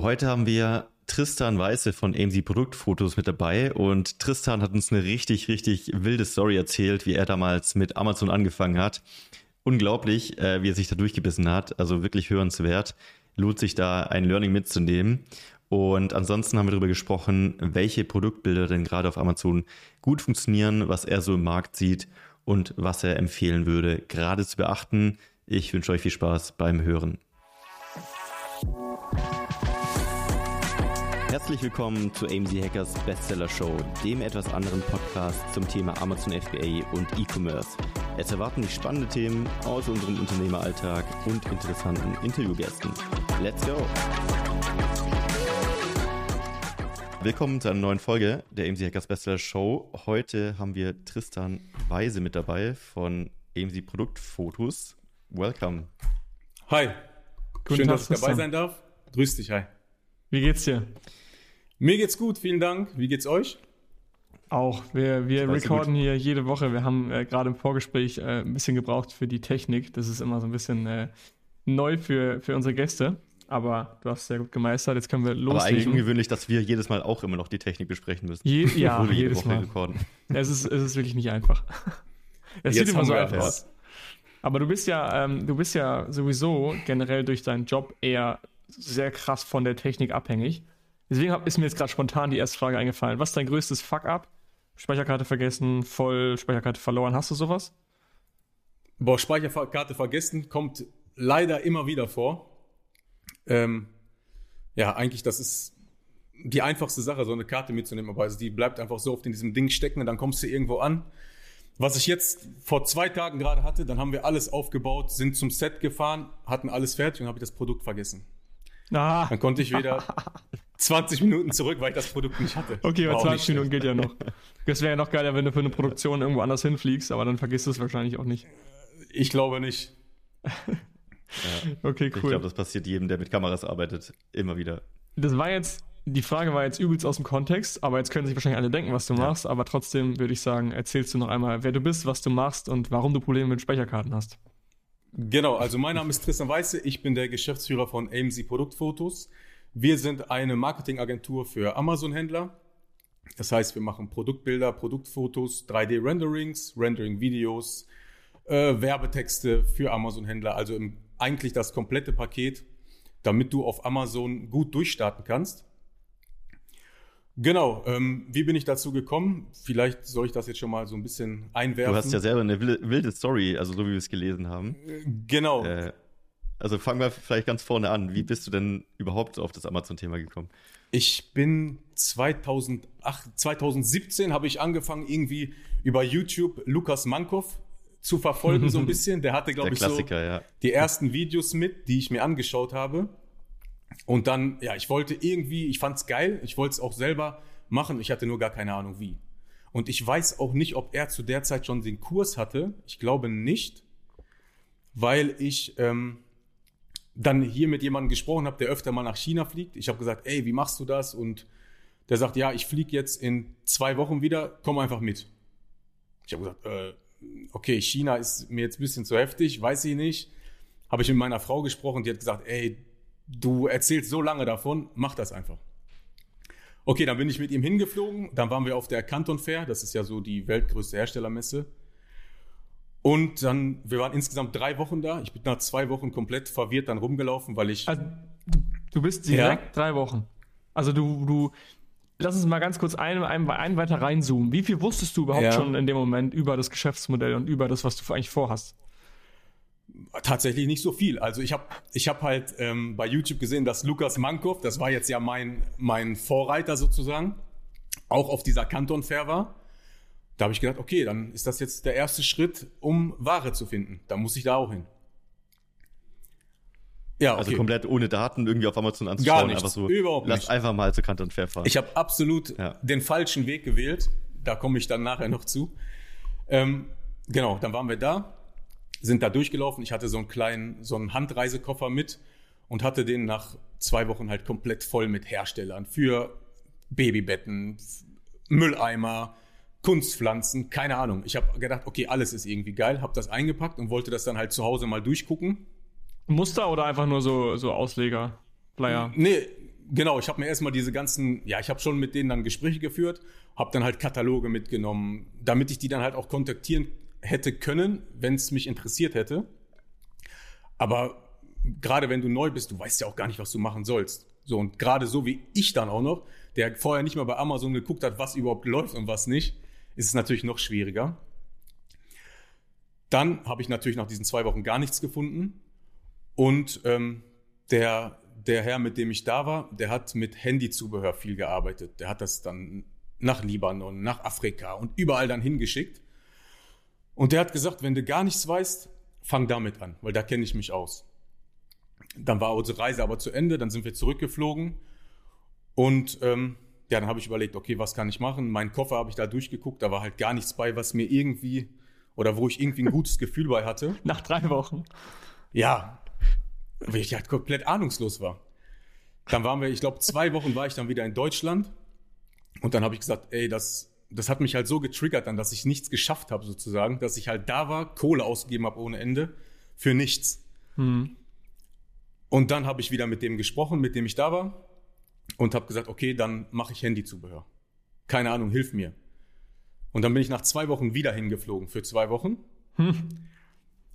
Heute haben wir Tristan Weiße von AMC Produktfotos mit dabei und Tristan hat uns eine richtig, richtig wilde Story erzählt, wie er damals mit Amazon angefangen hat. Unglaublich, äh, wie er sich da durchgebissen hat, also wirklich hörenswert. Lohnt sich da ein Learning mitzunehmen. Und ansonsten haben wir darüber gesprochen, welche Produktbilder denn gerade auf Amazon gut funktionieren, was er so im Markt sieht und was er empfehlen würde, gerade zu beachten. Ich wünsche euch viel Spaß beim Hören. Herzlich willkommen zu AMZ Hackers Bestseller Show, dem etwas anderen Podcast zum Thema Amazon FBA und E-Commerce. Es erwarten dich spannende Themen aus unserem Unternehmeralltag und interessanten Interviewgästen. Let's go! Willkommen zu einer neuen Folge der AMZ Hackers Bestseller Show. Heute haben wir Tristan Weise mit dabei von AMZ Produktfotos. Welcome. Hi. Guten Schön, Tag, dass ich dabei sein darf. Grüß dich, hi. Wie geht's dir? Mir geht's gut, vielen Dank. Wie geht's euch? Auch. Wir, wir recorden hier jede Woche. Wir haben äh, gerade im Vorgespräch äh, ein bisschen gebraucht für die Technik. Das ist immer so ein bisschen äh, neu für, für unsere Gäste. Aber du hast es sehr gut gemeistert. Jetzt können wir loslegen. Aber eigentlich ungewöhnlich, dass wir jedes Mal auch immer noch die Technik besprechen müssen. Je, ja, wir jedes Woche Mal. Recorden. Es ist, es ist wirklich nicht einfach. Es sieht immer so einfach aus. Aber du bist ja, ähm, du bist ja sowieso generell durch deinen Job eher sehr krass von der Technik abhängig. Deswegen ist mir jetzt gerade spontan die erste Frage eingefallen. Was ist dein größtes Fuck-up? Speicherkarte vergessen, voll Speicherkarte verloren. Hast du sowas? Boah, Speicherkarte vergessen kommt leider immer wieder vor. Ähm, ja, eigentlich, das ist die einfachste Sache, so eine Karte mitzunehmen. Aber also die bleibt einfach so oft in diesem Ding stecken und dann kommst du irgendwo an. Was ich jetzt vor zwei Tagen gerade hatte, dann haben wir alles aufgebaut, sind zum Set gefahren, hatten alles fertig und habe ich das Produkt vergessen. Ah. Dann konnte ich wieder 20 Minuten zurück, weil ich das Produkt nicht hatte. Okay, aber 20 Minuten geht ja noch. Das wäre ja noch geiler, wenn du für eine Produktion irgendwo anders hinfliegst, aber dann vergisst du es wahrscheinlich auch nicht. Ich glaube nicht. ja. Okay, cool. Ich glaube, das passiert jedem, der mit Kameras arbeitet, immer wieder. Das war jetzt, die Frage war jetzt übelst aus dem Kontext, aber jetzt können sich wahrscheinlich alle denken, was du machst, aber trotzdem würde ich sagen, erzählst du noch einmal, wer du bist, was du machst und warum du Probleme mit Speicherkarten hast. Genau, also mein Name ist Tristan Weiße, ich bin der Geschäftsführer von AMZ Produktfotos. Wir sind eine Marketingagentur für Amazon-Händler. Das heißt, wir machen Produktbilder, Produktfotos, 3D-Renderings, Rendering-Videos, äh, Werbetexte für Amazon-Händler, also im, eigentlich das komplette Paket, damit du auf Amazon gut durchstarten kannst. Genau, ähm, wie bin ich dazu gekommen? Vielleicht soll ich das jetzt schon mal so ein bisschen einwerfen. Du hast ja selber eine wilde Story, also so wie wir es gelesen haben. Genau. Äh, also fangen wir vielleicht ganz vorne an. Wie bist du denn überhaupt auf das Amazon-Thema gekommen? Ich bin 2008, 2017 habe ich angefangen, irgendwie über YouTube Lukas Mankow zu verfolgen, so ein bisschen. Der hatte, glaube ich, so ja. die ersten Videos mit, die ich mir angeschaut habe. Und dann, ja, ich wollte irgendwie, ich fand es geil, ich wollte es auch selber machen, ich hatte nur gar keine Ahnung wie. Und ich weiß auch nicht, ob er zu der Zeit schon den Kurs hatte. Ich glaube nicht, weil ich ähm, dann hier mit jemandem gesprochen habe, der öfter mal nach China fliegt. Ich habe gesagt, ey, wie machst du das? Und der sagt, ja, ich fliege jetzt in zwei Wochen wieder, komm einfach mit. Ich habe gesagt, äh, okay, China ist mir jetzt ein bisschen zu heftig, weiß ich nicht. Habe ich mit meiner Frau gesprochen, die hat gesagt, ey, du erzählst so lange davon, mach das einfach. Okay, dann bin ich mit ihm hingeflogen, dann waren wir auf der Canton Fair, das ist ja so die weltgrößte Herstellermesse. Und dann, wir waren insgesamt drei Wochen da. Ich bin nach zwei Wochen komplett verwirrt dann rumgelaufen, weil ich. Also, du, du bist direkt ja. drei Wochen. Also du, du, lass uns mal ganz kurz ein, ein, ein weiter reinzoomen. Wie viel wusstest du überhaupt ja. schon in dem Moment über das Geschäftsmodell und über das, was du eigentlich vorhast? Tatsächlich nicht so viel. Also ich habe ich hab halt ähm, bei YouTube gesehen, dass Lukas Mankow, das war jetzt ja mein, mein Vorreiter sozusagen, auch auf dieser Kanton Fair war. Da habe ich gedacht, okay, dann ist das jetzt der erste Schritt, um Ware zu finden. Da muss ich da auch hin. Ja, also okay. Also komplett ohne Daten irgendwie auf Amazon anzuschauen. Gar nichts, einfach so, überhaupt lass einfach mal zu Kant und Fair fahren. Ich habe absolut ja. den falschen Weg gewählt. Da komme ich dann nachher noch zu. Ähm, genau, dann waren wir da, sind da durchgelaufen. Ich hatte so einen kleinen, so einen Handreisekoffer mit und hatte den nach zwei Wochen halt komplett voll mit Herstellern für Babybetten, Mülleimer, Kunstpflanzen, keine Ahnung. Ich habe gedacht, okay, alles ist irgendwie geil, habe das eingepackt und wollte das dann halt zu Hause mal durchgucken. Muster oder einfach nur so, so Ausleger, Flyer? Nee, genau, ich habe mir erstmal diese ganzen, ja, ich habe schon mit denen dann Gespräche geführt, habe dann halt Kataloge mitgenommen, damit ich die dann halt auch kontaktieren hätte können, wenn es mich interessiert hätte. Aber gerade wenn du neu bist, du weißt ja auch gar nicht, was du machen sollst. So, und gerade so wie ich dann auch noch, der vorher nicht mal bei Amazon geguckt hat, was überhaupt läuft und was nicht, ist es natürlich noch schwieriger. Dann habe ich natürlich nach diesen zwei Wochen gar nichts gefunden. Und ähm, der, der Herr, mit dem ich da war, der hat mit Handyzubehör viel gearbeitet. Der hat das dann nach Libanon, nach Afrika und überall dann hingeschickt. Und der hat gesagt, wenn du gar nichts weißt, fang damit an, weil da kenne ich mich aus. Dann war unsere Reise aber zu Ende, dann sind wir zurückgeflogen und ähm, ja, dann habe ich überlegt, okay, was kann ich machen? Meinen Koffer habe ich da durchgeguckt, da war halt gar nichts bei, was mir irgendwie oder wo ich irgendwie ein gutes Gefühl bei hatte. Nach drei Wochen. Ja, weil ich halt komplett ahnungslos war. Dann waren wir, ich glaube, zwei Wochen war ich dann wieder in Deutschland und dann habe ich gesagt, ey, das, das hat mich halt so getriggert dann, dass ich nichts geschafft habe sozusagen, dass ich halt da war, Kohle ausgegeben habe ohne Ende für nichts. Hm. Und dann habe ich wieder mit dem gesprochen, mit dem ich da war und habe gesagt, okay, dann mache ich Handyzubehör. Keine Ahnung, hilf mir. Und dann bin ich nach zwei Wochen wieder hingeflogen für zwei Wochen. Hm.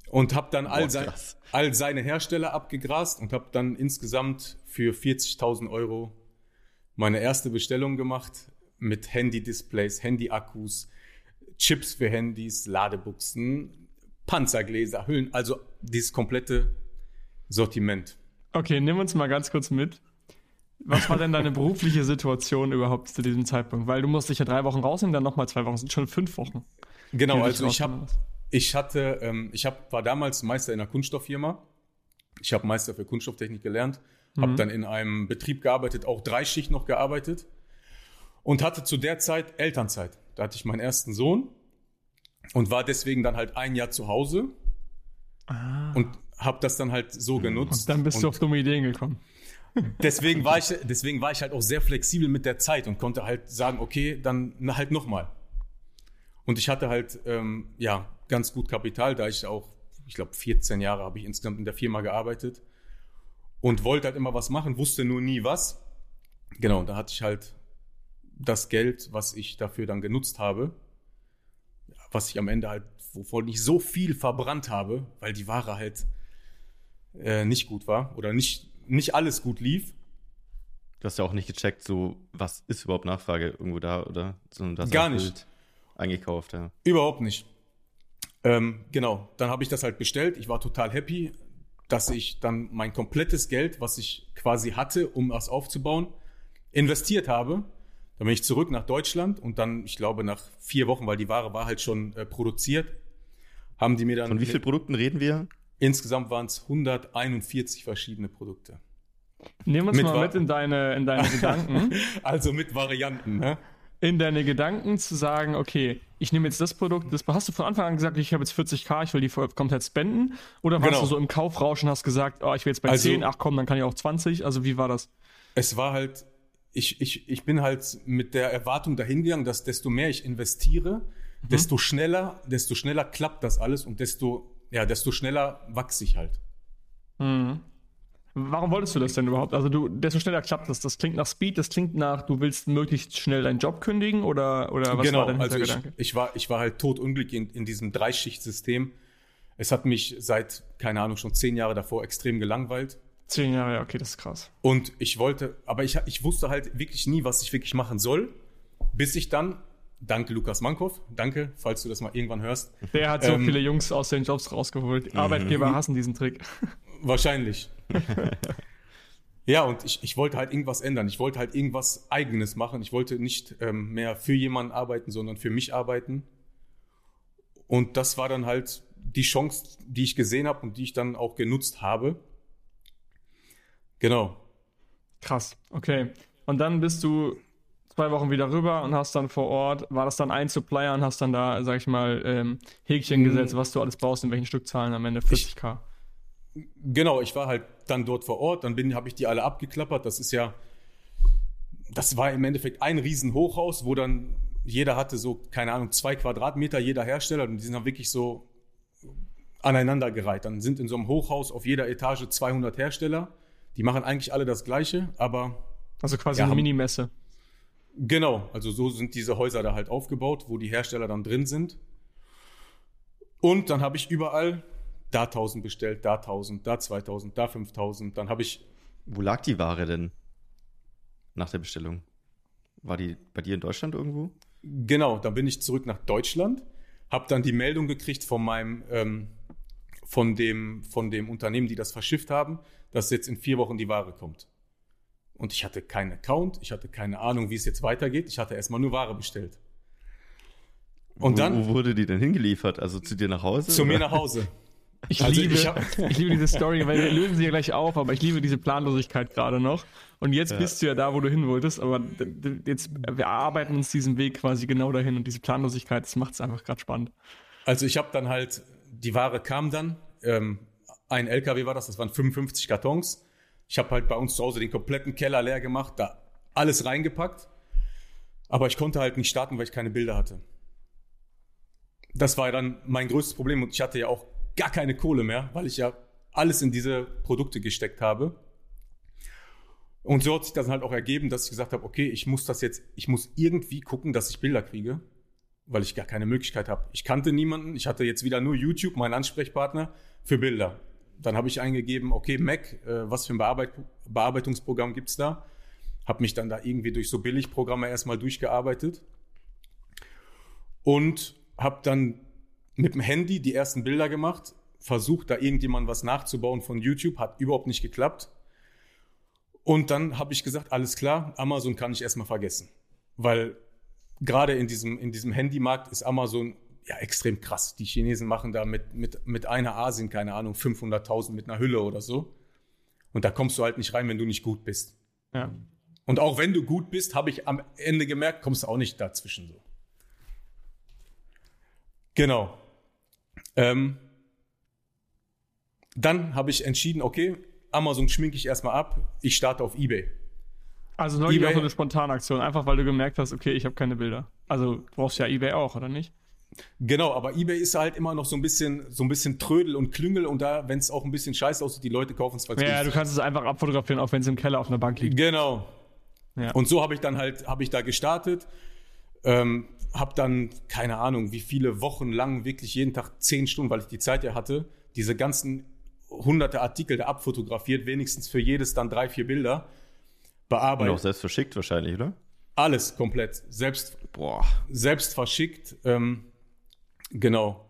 Und habe dann all, sein, all, seine Hersteller abgegrast und habe dann insgesamt für 40.000 Euro meine erste Bestellung gemacht mit Handy-Displays, Handy-Akkus, Chips für Handys, Ladebuchsen, Panzergläser, Hüllen, also dieses komplette Sortiment. Okay, nimm uns mal ganz kurz mit. Was war denn deine berufliche Situation überhaupt zu diesem Zeitpunkt? Weil du musst dich ja drei Wochen rausnehmen, dann nochmal zwei Wochen, sind schon fünf Wochen. Genau, also ich habe, ich hatte, ähm, ich hab, war damals Meister in einer Kunststofffirma. Ich habe Meister für Kunststofftechnik gelernt, mhm. habe dann in einem Betrieb gearbeitet, auch drei Schicht noch gearbeitet und hatte zu der Zeit Elternzeit. Da hatte ich meinen ersten Sohn und war deswegen dann halt ein Jahr zu Hause ah. und habe das dann halt so genutzt. Und dann bist und du auf dumme Ideen gekommen deswegen war ich, deswegen war ich halt auch sehr flexibel mit der Zeit und konnte halt sagen, okay, dann halt nochmal. Und ich hatte halt, ähm, ja, ganz gut Kapital, da ich auch, ich glaube, 14 Jahre habe ich insgesamt in der Firma gearbeitet und wollte halt immer was machen, wusste nur nie was. Genau, und da hatte ich halt das Geld, was ich dafür dann genutzt habe, was ich am Ende halt, wovon ich so viel verbrannt habe, weil die Ware halt äh, nicht gut war oder nicht nicht alles gut lief. Du hast ja auch nicht gecheckt, so was ist überhaupt Nachfrage irgendwo da, oder? Sondern Gar nicht. Eingekauft, ja. Überhaupt nicht. Ähm, genau, dann habe ich das halt bestellt. Ich war total happy, dass ich dann mein komplettes Geld, was ich quasi hatte, um das aufzubauen, investiert habe. Dann bin ich zurück nach Deutschland und dann, ich glaube, nach vier Wochen, weil die Ware war halt schon äh, produziert, haben die mir dann. Von wie vielen Produkten reden wir? Insgesamt waren es 141 verschiedene Produkte. Nehmen wir uns mit mal mit in deine, in deine Gedanken. also mit Varianten, ne? In deine Gedanken zu sagen, okay, ich nehme jetzt das Produkt, das hast du von Anfang an gesagt, ich habe jetzt 40k, ich will die komplett spenden? Oder warst genau. du so im Kaufrausch und hast gesagt, oh, ich will jetzt bei also, 10, ach komm, dann kann ich auch 20? Also wie war das? Es war halt, ich, ich, ich bin halt mit der Erwartung dahingegangen, dass desto mehr ich investiere, mhm. desto schneller, desto schneller klappt das alles und desto ja, desto schneller wachse ich halt. Mhm. Warum wolltest du das denn überhaupt? Also du, desto schneller klappt das. Das klingt nach Speed, das klingt nach, du willst möglichst schnell deinen Job kündigen oder, oder was genau, war dein also ich, ich, war, ich war halt totunglücklich in, in diesem Dreischichtsystem. Es hat mich seit, keine Ahnung, schon zehn Jahre davor extrem gelangweilt. Zehn Jahre, ja, okay, das ist krass. Und ich wollte, aber ich, ich wusste halt wirklich nie, was ich wirklich machen soll, bis ich dann Danke, Lukas Mankow. Danke, falls du das mal irgendwann hörst. Der hat so ähm, viele Jungs aus den Jobs rausgeholt. Mhm. Arbeitgeber hassen diesen Trick. Wahrscheinlich. ja, und ich, ich wollte halt irgendwas ändern. Ich wollte halt irgendwas Eigenes machen. Ich wollte nicht ähm, mehr für jemanden arbeiten, sondern für mich arbeiten. Und das war dann halt die Chance, die ich gesehen habe und die ich dann auch genutzt habe. Genau. Krass, okay. Und dann bist du zwei Wochen wieder rüber und hast dann vor Ort, war das dann ein Supplier und hast dann da, sag ich mal, ähm, Häkchen mhm. gesetzt, was du alles brauchst, in welchen Stückzahlen am Ende 40k. Ich, genau, ich war halt dann dort vor Ort, dann habe ich die alle abgeklappert. Das ist ja, das war im Endeffekt ein Riesenhochhaus, wo dann jeder hatte so, keine Ahnung, zwei Quadratmeter, jeder Hersteller und die sind dann wirklich so aneinandergereiht. Dann sind in so einem Hochhaus auf jeder Etage 200 Hersteller. Die machen eigentlich alle das Gleiche, aber Also quasi ja, eine Minimesse. Genau, also so sind diese Häuser da halt aufgebaut, wo die Hersteller dann drin sind. Und dann habe ich überall da 1000 bestellt, da 1000, da 2000, da 5000. Dann habe ich. Wo lag die Ware denn nach der Bestellung? War die bei dir in Deutschland irgendwo? Genau, dann bin ich zurück nach Deutschland, habe dann die Meldung gekriegt von meinem, ähm, von dem, von dem Unternehmen, die das verschifft haben, dass jetzt in vier Wochen die Ware kommt. Und ich hatte keinen Account, ich hatte keine Ahnung, wie es jetzt weitergeht. Ich hatte erstmal nur Ware bestellt. Und wo, dann. Wo wurde die denn hingeliefert? Also zu dir nach Hause? Zu oder? mir nach Hause. Ich, also liebe, ich, ich, liebe diese Story, weil wir lösen sie ja gleich auf, aber ich liebe diese Planlosigkeit gerade noch. Und jetzt ja. bist du ja da, wo du hin wolltest, aber jetzt, wir arbeiten uns diesen Weg quasi genau dahin und diese Planlosigkeit, das macht es einfach gerade spannend. Also ich habe dann halt, die Ware kam dann, ähm, ein LKW war das, das waren 55 Kartons. Ich habe halt bei uns zu Hause den kompletten Keller leer gemacht, da alles reingepackt. Aber ich konnte halt nicht starten, weil ich keine Bilder hatte. Das war dann mein größtes Problem und ich hatte ja auch gar keine Kohle mehr, weil ich ja alles in diese Produkte gesteckt habe. Und so hat sich das halt auch ergeben, dass ich gesagt habe, okay, ich muss das jetzt, ich muss irgendwie gucken, dass ich Bilder kriege, weil ich gar keine Möglichkeit habe. Ich kannte niemanden, ich hatte jetzt wieder nur YouTube, mein Ansprechpartner für Bilder. Dann habe ich eingegeben, okay, Mac, äh, was für ein Bearbeit Bearbeitungsprogramm gibt's da? Habe mich dann da irgendwie durch so Billigprogramme erstmal durchgearbeitet und habe dann mit dem Handy die ersten Bilder gemacht, versucht da irgendjemand was nachzubauen von YouTube, hat überhaupt nicht geklappt. Und dann habe ich gesagt, alles klar, Amazon kann ich erstmal vergessen. Weil gerade in diesem, in diesem Handymarkt ist Amazon ja extrem krass. Die Chinesen machen da mit, mit, mit einer Asien, keine Ahnung, 500.000 mit einer Hülle oder so. Und da kommst du halt nicht rein, wenn du nicht gut bist. Ja. Und auch wenn du gut bist, habe ich am Ende gemerkt, kommst du auch nicht dazwischen so. Genau. Ähm, dann habe ich entschieden, okay, Amazon schminke ich erstmal ab, ich starte auf eBay. Also neulich eBay, auch so eine Spontanaktion, einfach weil du gemerkt hast, okay, ich habe keine Bilder. Also brauchst du ja eBay auch, oder nicht? Genau, aber eBay ist halt immer noch so ein bisschen, so ein bisschen Trödel und Klüngel und da, wenn es auch ein bisschen scheiße aussieht, die Leute kaufen es Ja, ja du kannst es einfach abfotografieren, auch wenn es im Keller auf einer Bank liegt. Genau. Ja. Und so habe ich dann halt, habe ich da gestartet, ähm, habe dann keine Ahnung, wie viele Wochen lang wirklich jeden Tag zehn Stunden, weil ich die Zeit ja hatte, diese ganzen hunderte Artikel da abfotografiert, wenigstens für jedes dann drei, vier Bilder bearbeitet. Und auch selbst verschickt wahrscheinlich, oder? Alles komplett. Selbst, Boah. selbst verschickt. Ähm, genau.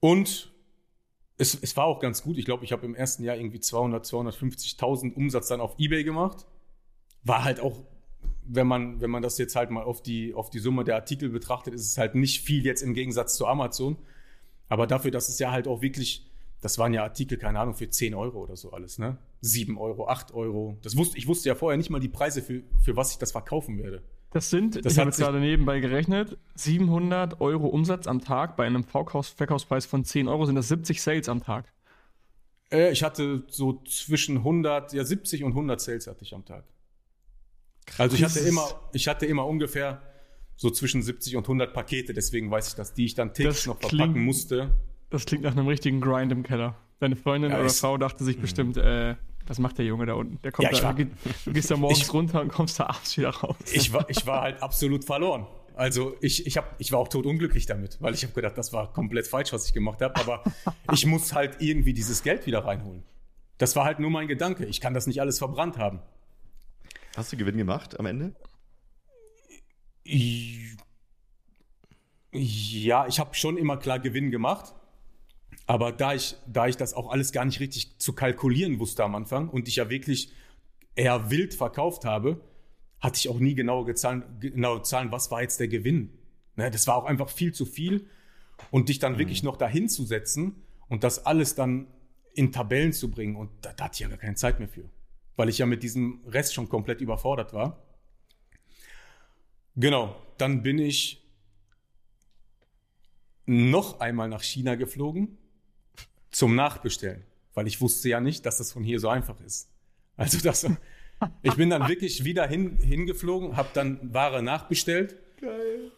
Und es, es war auch ganz gut. Ich glaube, ich habe im ersten Jahr irgendwie 200, 250.000 Umsatz dann auf Ebay gemacht. War halt auch, wenn man, wenn man das jetzt halt mal auf die, auf die Summe der Artikel betrachtet, ist es halt nicht viel jetzt im Gegensatz zu Amazon. Aber dafür, dass es ja halt auch wirklich das waren ja Artikel, keine Ahnung, für 10 Euro oder so alles, ne? 7 Euro, 8 Euro. Das wusste, ich wusste ja vorher nicht mal die Preise, für, für was ich das verkaufen werde. Das sind, das ich habe jetzt gerade nebenbei gerechnet, 700 Euro Umsatz am Tag bei einem Verkaufspreis von 10 Euro sind das 70 Sales am Tag. Äh, ich hatte so zwischen 100, ja 70 und 100 Sales hatte ich am Tag. Krass. Also ich hatte immer, ich hatte immer ungefähr so zwischen 70 und 100 Pakete, deswegen weiß ich das, die ich dann täglich noch verpacken musste. Das klingt nach einem richtigen Grind im Keller. Deine Freundin ja, oder Frau dachte sich bestimmt, äh, was macht der Junge da unten? Der kommt ja, da, war, du gehst da morgens ich, runter und kommst da abends wieder raus. Ich war, ich war halt absolut verloren. Also ich, ich, hab, ich war auch totunglücklich damit, weil ich habe gedacht, das war komplett falsch, was ich gemacht habe. Aber ich muss halt irgendwie dieses Geld wieder reinholen. Das war halt nur mein Gedanke. Ich kann das nicht alles verbrannt haben. Hast du Gewinn gemacht am Ende? Ja, ich habe schon immer klar Gewinn gemacht. Aber da ich, da ich das auch alles gar nicht richtig zu kalkulieren wusste am Anfang und ich ja wirklich eher wild verkauft habe, hatte ich auch nie genaue Zahlen, genaue Zahlen was war jetzt der Gewinn. Ne, das war auch einfach viel zu viel. Und dich dann mhm. wirklich noch dahin zu setzen und das alles dann in Tabellen zu bringen, und da, da hatte ich ja gar keine Zeit mehr für. Weil ich ja mit diesem Rest schon komplett überfordert war. Genau, dann bin ich noch einmal nach China geflogen zum Nachbestellen, weil ich wusste ja nicht, dass das von hier so einfach ist. Also das, ich bin dann wirklich wieder hin, hingeflogen, habe dann Ware nachbestellt, Geil.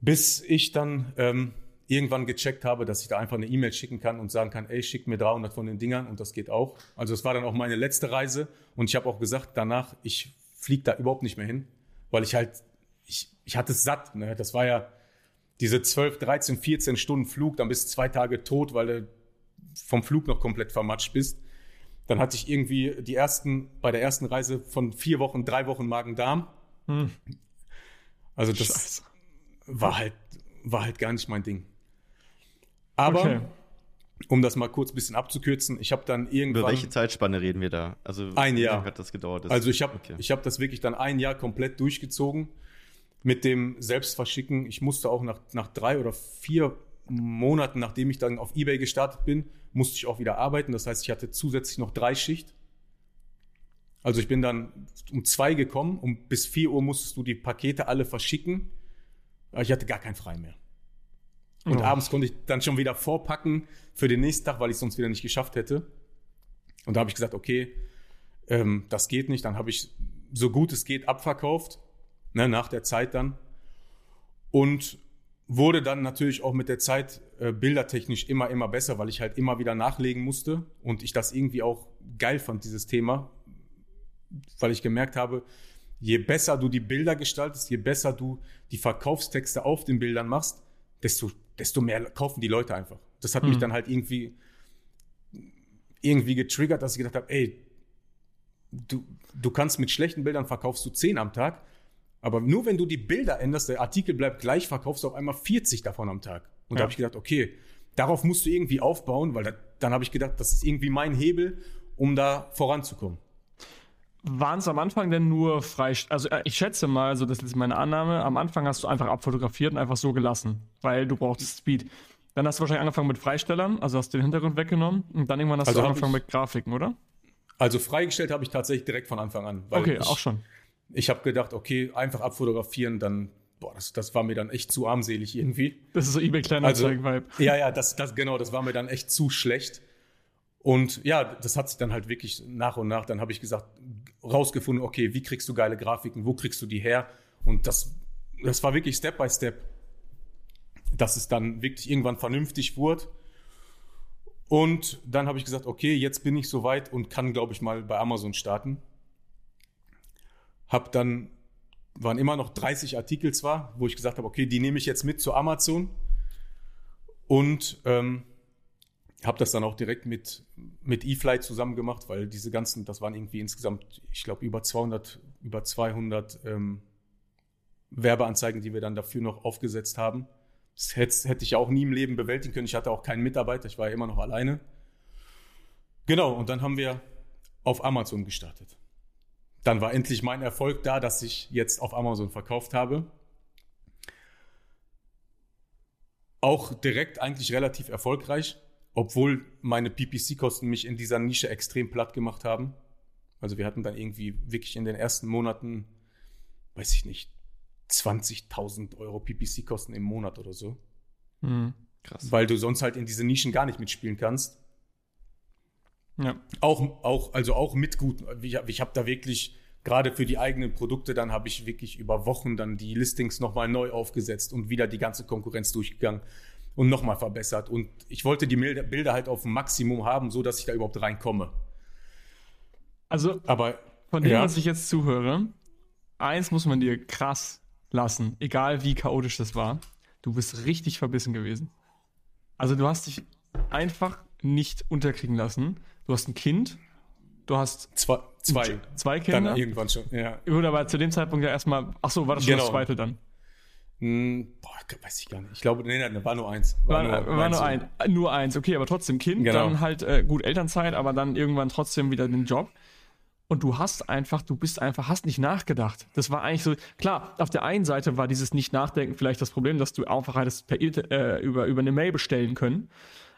bis ich dann ähm, irgendwann gecheckt habe, dass ich da einfach eine E-Mail schicken kann und sagen kann, ey, schick mir 300 von den Dingern und das geht auch. Also es war dann auch meine letzte Reise und ich habe auch gesagt, danach, ich fliege da überhaupt nicht mehr hin, weil ich halt, ich, ich hatte es satt. Ne? Das war ja diese 12, 13, 14 Stunden Flug, dann bist du zwei Tage tot, weil du vom Flug noch komplett vermatscht bist. Dann hatte ich irgendwie die ersten, bei der ersten Reise von vier Wochen, drei Wochen Magen-Darm. Hm. Also das Scheiße. war halt, war halt gar nicht mein Ding. Aber okay. um das mal kurz ein bisschen abzukürzen, ich habe dann irgendwann. Über welche Zeitspanne reden wir da? Also ein Jahr hat das gedauert? also ich habe okay. ich habe das wirklich dann ein Jahr komplett durchgezogen mit dem Selbstverschicken. Ich musste auch nach, nach drei oder vier Monaten, nachdem ich dann auf eBay gestartet bin, musste ich auch wieder arbeiten. Das heißt, ich hatte zusätzlich noch drei Schicht. Also ich bin dann um zwei gekommen und bis vier Uhr musstest du die Pakete alle verschicken. Ich hatte gar kein Frei mehr. Und oh. abends konnte ich dann schon wieder vorpacken für den nächsten Tag, weil ich es sonst wieder nicht geschafft hätte. Und da habe ich gesagt, okay, ähm, das geht nicht. Dann habe ich so gut es geht abverkauft, ne, nach der Zeit dann. Und wurde dann natürlich auch mit der Zeit äh, bildertechnisch immer, immer besser, weil ich halt immer wieder nachlegen musste und ich das irgendwie auch geil fand, dieses Thema, weil ich gemerkt habe, je besser du die Bilder gestaltest, je besser du die Verkaufstexte auf den Bildern machst, desto, desto mehr kaufen die Leute einfach. Das hat mhm. mich dann halt irgendwie, irgendwie getriggert, dass ich gedacht habe, ey, du, du kannst mit schlechten Bildern verkaufst du 10 am Tag, aber nur wenn du die Bilder änderst, der Artikel bleibt gleich, verkaufst du auf einmal 40 davon am Tag. Und ja. da habe ich gedacht, okay, darauf musst du irgendwie aufbauen, weil da, dann habe ich gedacht, das ist irgendwie mein Hebel, um da voranzukommen. Waren es am Anfang denn nur frei? Also äh, ich schätze mal, also das ist meine Annahme, am Anfang hast du einfach abfotografiert und einfach so gelassen, weil du brauchst Speed. Dann hast du wahrscheinlich angefangen mit Freistellern, also hast du den Hintergrund weggenommen und dann irgendwann hast also du angefangen mit Grafiken, oder? Also freigestellt habe ich tatsächlich direkt von Anfang an. okay, ich, auch schon ich habe gedacht, okay, einfach abfotografieren, dann, boah, das, das war mir dann echt zu armselig irgendwie. Das ist so eBay Kleinanzeigen-Vibe. Also, ja, ja, das, das, genau, das war mir dann echt zu schlecht. Und ja, das hat sich dann halt wirklich nach und nach, dann habe ich gesagt, rausgefunden, okay, wie kriegst du geile Grafiken, wo kriegst du die her? Und das, das war wirklich Step by Step, dass es dann wirklich irgendwann vernünftig wurde. Und dann habe ich gesagt, okay, jetzt bin ich soweit und kann, glaube ich, mal bei Amazon starten. Hab dann, waren immer noch 30 Artikel zwar, wo ich gesagt habe, okay, die nehme ich jetzt mit zu Amazon. Und ähm, habe das dann auch direkt mit, mit eFly zusammen gemacht, weil diese ganzen, das waren irgendwie insgesamt, ich glaube, über 200, über 200 ähm, Werbeanzeigen, die wir dann dafür noch aufgesetzt haben. Das hätte, hätte ich auch nie im Leben bewältigen können. Ich hatte auch keinen Mitarbeiter, ich war ja immer noch alleine. Genau, und dann haben wir auf Amazon gestartet dann war endlich mein Erfolg da, dass ich jetzt auf Amazon verkauft habe. Auch direkt eigentlich relativ erfolgreich, obwohl meine PPC-Kosten mich in dieser Nische extrem platt gemacht haben. Also wir hatten dann irgendwie wirklich in den ersten Monaten, weiß ich nicht, 20.000 Euro PPC-Kosten im Monat oder so. Mhm, krass. Weil du sonst halt in diese Nischen gar nicht mitspielen kannst. Ja. Auch, auch, also auch mit gut. Ich, ich habe da wirklich, gerade für die eigenen Produkte, dann habe ich wirklich über Wochen dann die Listings nochmal neu aufgesetzt und wieder die ganze Konkurrenz durchgegangen und nochmal verbessert. Und ich wollte die Bilder halt auf dem Maximum haben, so dass ich da überhaupt reinkomme. Also, aber von dem, ja. was ich jetzt zuhöre, eins muss man dir krass lassen, egal wie chaotisch das war. Du bist richtig verbissen gewesen. Also, du hast dich einfach nicht unterkriegen lassen du hast ein Kind, du hast zwei, zwei, zwei Kinder. Dann irgendwann schon, ja. Gut, aber zu dem Zeitpunkt ja erstmal, ach so, war das schon genau. das zweite dann? Hm, boah, weiß ich gar nicht. Ich glaube, nee, nee, war nur eins. War, war nur, war nur ein, nur eins, okay, aber trotzdem Kind, genau. dann halt äh, gut Elternzeit, aber dann irgendwann trotzdem wieder den Job. Und du hast einfach, du bist einfach, hast nicht nachgedacht. Das war eigentlich so, klar, auf der einen Seite war dieses Nicht-Nachdenken vielleicht das Problem, dass du einfach hättest per, äh, über, über eine Mail bestellen können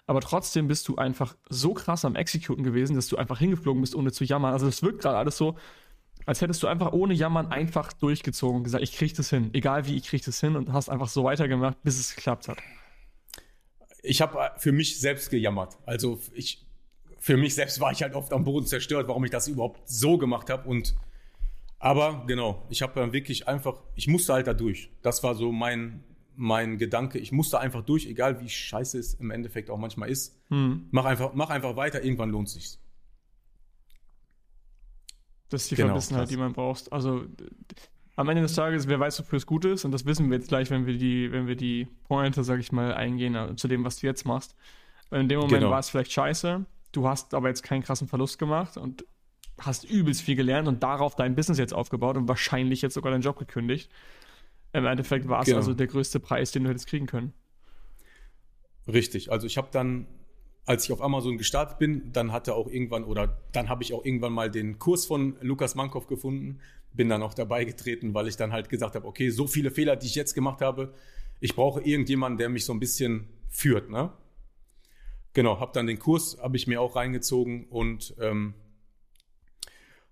aber trotzdem bist du einfach so krass am Executen gewesen, dass du einfach hingeflogen bist, ohne zu jammern. Also das wirkt gerade alles so, als hättest du einfach ohne Jammern einfach durchgezogen und gesagt, ich krieg das hin, egal wie, ich krieg das hin und hast einfach so weitergemacht, bis es geklappt hat. Ich habe für mich selbst gejammert. Also ich, für mich selbst war ich halt oft am Boden zerstört, warum ich das überhaupt so gemacht habe und aber genau, ich habe dann wirklich einfach, ich musste halt da durch. Das war so mein, mein Gedanke, ich muss da einfach durch, egal wie scheiße es im Endeffekt auch manchmal ist. Hm. Mach, einfach, mach einfach weiter, irgendwann lohnt sich's. Das ist die genau, Verbissenheit, die man braucht. Also am Ende des Tages, wer weiß, wofür es gut ist, und das wissen wir jetzt gleich, wenn wir die, wenn wir die Pointe, sag ich mal, eingehen äh, zu dem, was du jetzt machst. in dem Moment genau. war es vielleicht scheiße, du hast aber jetzt keinen krassen Verlust gemacht und hast übelst viel gelernt und darauf dein Business jetzt aufgebaut und wahrscheinlich jetzt sogar deinen Job gekündigt. Im Endeffekt war es genau. also der größte Preis, den du hättest kriegen können. Richtig. Also ich habe dann, als ich auf Amazon gestartet bin, dann hatte auch irgendwann oder dann habe ich auch irgendwann mal den Kurs von Lukas Mankow gefunden, bin dann auch dabei getreten, weil ich dann halt gesagt habe, okay, so viele Fehler, die ich jetzt gemacht habe, ich brauche irgendjemanden, der mich so ein bisschen führt, ne? Genau, habe dann den Kurs, habe ich mir auch reingezogen und ähm,